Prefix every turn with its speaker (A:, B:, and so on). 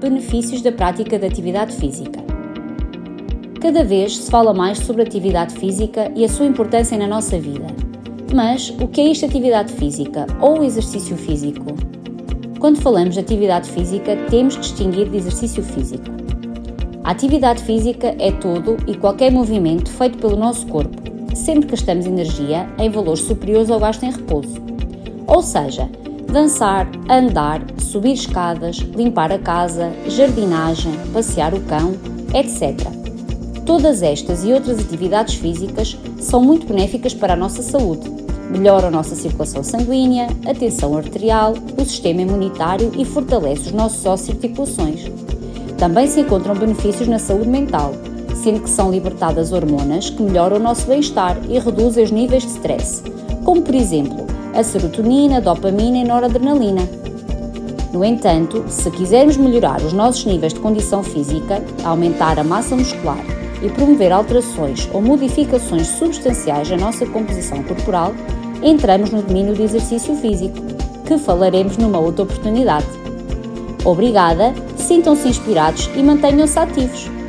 A: benefícios da prática de atividade física. Cada vez se fala mais sobre atividade física e a sua importância na nossa vida. Mas o que é isto atividade física ou exercício físico? Quando falamos de atividade física, temos de distinguir de exercício físico. A atividade física é todo e qualquer movimento feito pelo nosso corpo, sempre que gastamos energia em valores superiores ao gasto em repouso. Ou seja, dançar, andar, subir escadas, limpar a casa, jardinagem, passear o cão, etc. Todas estas e outras atividades físicas são muito benéficas para a nossa saúde. Melhora a nossa circulação sanguínea, a tensão arterial, o sistema imunitário e fortalece os nossos ossos e articulações. Também se encontram benefícios na saúde mental, sendo que são libertadas hormonas que melhoram o nosso bem-estar e reduzem os níveis de stress, como por exemplo a serotonina, dopamina e noradrenalina. No entanto, se quisermos melhorar os nossos níveis de condição física, aumentar a massa muscular e promover alterações ou modificações substanciais na nossa composição corporal, entramos no domínio do exercício físico, que falaremos numa outra oportunidade. Obrigada, sintam-se inspirados e mantenham-se ativos.